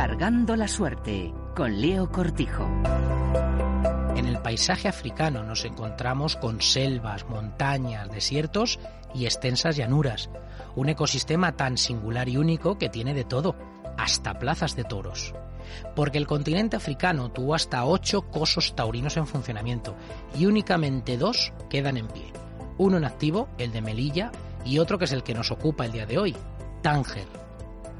Cargando la suerte con Leo Cortijo. En el paisaje africano nos encontramos con selvas, montañas, desiertos y extensas llanuras. Un ecosistema tan singular y único que tiene de todo, hasta plazas de toros. Porque el continente africano tuvo hasta ocho cosos taurinos en funcionamiento y únicamente dos quedan en pie. Uno en activo, el de Melilla, y otro que es el que nos ocupa el día de hoy, Tánger,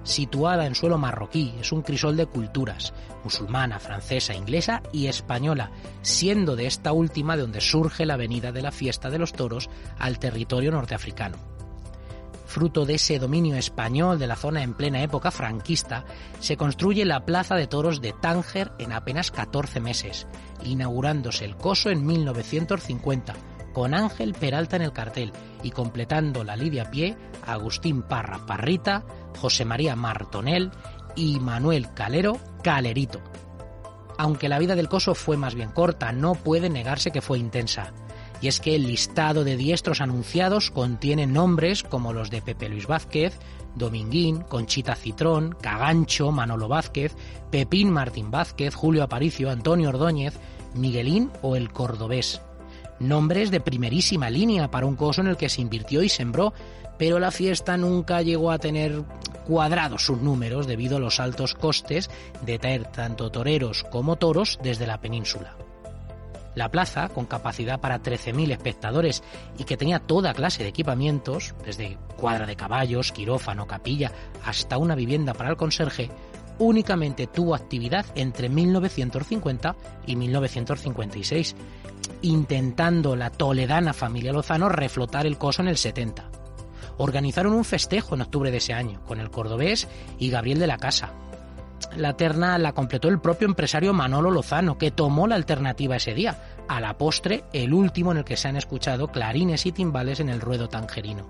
situada en suelo marroquí, es un crisol de culturas, musulmana, francesa, inglesa y española, siendo de esta última de donde surge la venida de la fiesta de los toros al territorio norteafricano. Fruto de ese dominio español de la zona en plena época franquista, se construye la Plaza de Toros de Tánger en apenas 14 meses, inaugurándose el coso en 1950, con Ángel Peralta en el cartel y completando la lidia pie Agustín Parra Parrita, José María Martonel y Manuel Calero Calerito. Aunque la vida del coso fue más bien corta, no puede negarse que fue intensa. Y es que el listado de diestros anunciados contiene nombres como los de Pepe Luis Vázquez, Dominguín, Conchita Citrón, Cagancho, Manolo Vázquez, Pepín Martín Vázquez, Julio Aparicio, Antonio Ordóñez, Miguelín o el Cordobés nombres de primerísima línea para un coso en el que se invirtió y sembró, pero la fiesta nunca llegó a tener cuadrados sus números debido a los altos costes de traer tanto toreros como toros desde la península. La plaza, con capacidad para 13.000 espectadores y que tenía toda clase de equipamientos, desde cuadra de caballos, quirófano, capilla, hasta una vivienda para el conserje, únicamente tuvo actividad entre 1950 y 1956, intentando la toledana familia Lozano reflotar el coso en el 70. Organizaron un festejo en octubre de ese año, con el cordobés y Gabriel de la Casa. La terna la completó el propio empresario Manolo Lozano, que tomó la alternativa ese día, a la postre el último en el que se han escuchado clarines y timbales en el ruedo tangerino.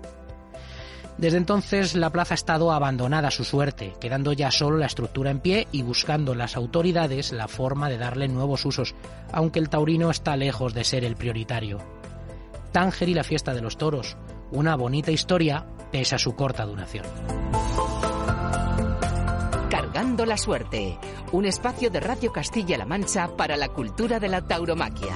Desde entonces la plaza ha estado abandonada a su suerte, quedando ya solo la estructura en pie y buscando las autoridades la forma de darle nuevos usos, aunque el taurino está lejos de ser el prioritario. Tánger y la fiesta de los toros, una bonita historia pese a su corta duración. Cargando la suerte, un espacio de Radio Castilla-La Mancha para la cultura de la tauromaquia.